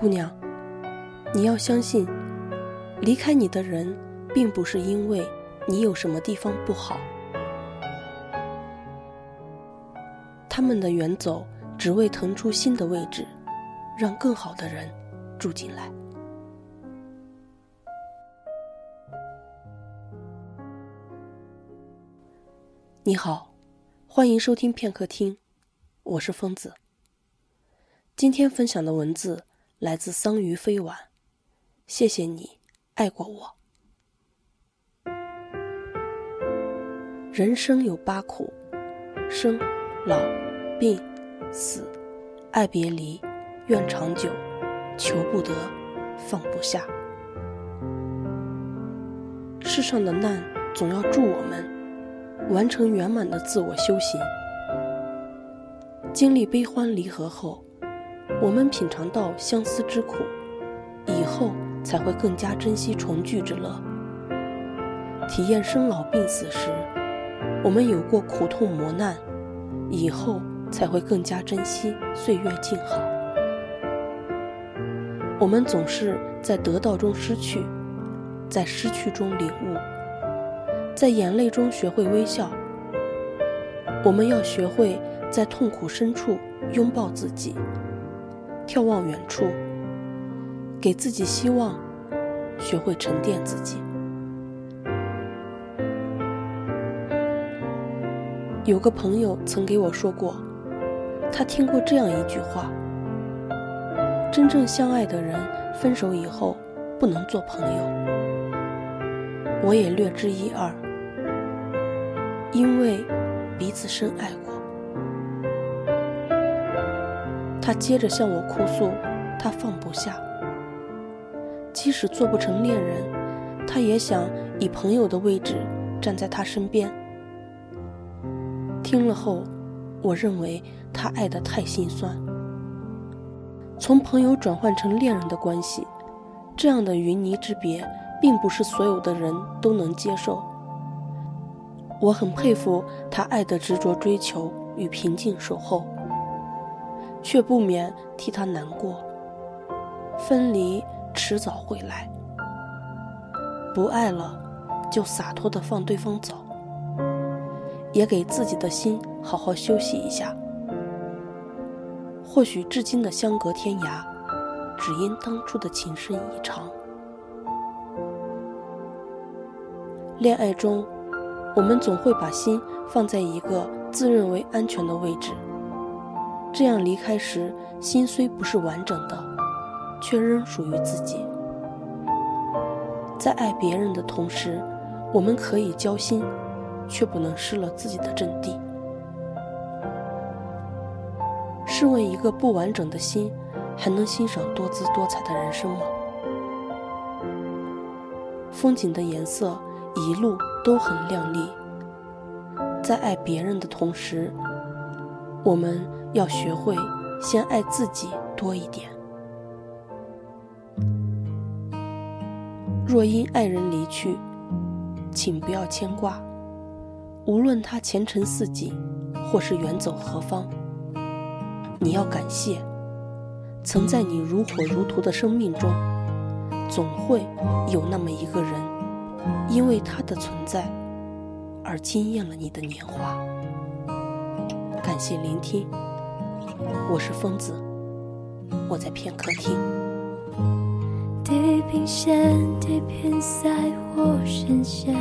姑娘，你要相信，离开你的人，并不是因为你有什么地方不好，他们的远走，只为腾出新的位置，让更好的人住进来。你好，欢迎收听片刻听，我是疯子。今天分享的文字。来自桑榆飞晚，谢谢你爱过我。人生有八苦：生、老、病、死、爱别离、怨长久、求不得、放不下。世上的难总要助我们完成圆满的自我修行。经历悲欢离合后。我们品尝到相思之苦，以后才会更加珍惜重聚之乐。体验生老病死时，我们有过苦痛磨难，以后才会更加珍惜岁月静好。我们总是在得到中失去，在失去中领悟，在眼泪中学会微笑。我们要学会在痛苦深处拥抱自己。眺望远处，给自己希望，学会沉淀自己。有个朋友曾给我说过，他听过这样一句话：真正相爱的人，分手以后不能做朋友。我也略知一二，因为彼此深爱过。他接着向我哭诉，他放不下。即使做不成恋人，他也想以朋友的位置站在他身边。听了后，我认为他爱得太心酸。从朋友转换成恋人的关系，这样的云泥之别，并不是所有的人都能接受。我很佩服他爱的执着追求与平静守候。却不免替他难过。分离迟早会来，不爱了，就洒脱的放对方走，也给自己的心好好休息一下。或许至今的相隔天涯，只因当初的情深意长。恋爱中，我们总会把心放在一个自认为安全的位置。这样离开时，心虽不是完整的，却仍属于自己。在爱别人的同时，我们可以交心，却不能失了自己的阵地。试问，一个不完整的心，还能欣赏多姿多彩的人生吗？风景的颜色一路都很亮丽。在爱别人的同时，我们。要学会先爱自己多一点。若因爱人离去，请不要牵挂。无论他前程似锦，或是远走何方，你要感谢，曾在你如火如荼的生命中，总会有那么一个人，因为他的存在而惊艳了你的年华。感谢聆听。我是疯子，我在片刻听。地平线，地平赛或深陷，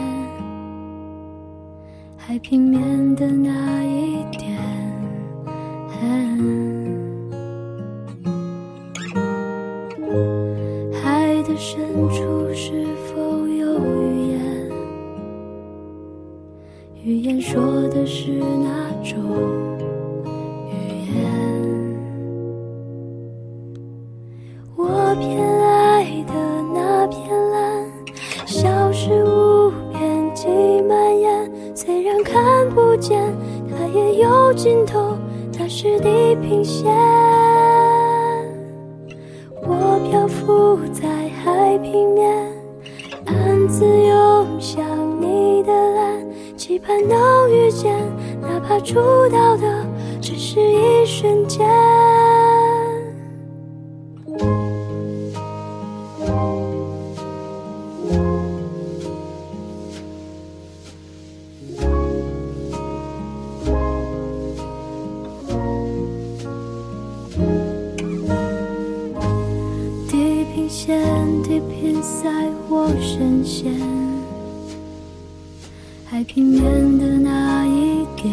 海平面的那一点。海的深处是否有语言？语言说的是哪种？我偏爱的那片蓝，消失无边际蔓延，虽然看不见，它也有尽头，它是地平线。我漂浮在海平面，暗自涌向你的蓝，期盼能遇见，哪怕触到的只是一瞬间。平面的那一点。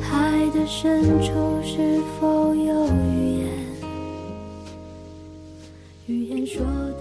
海的深处是否有语言？语言说。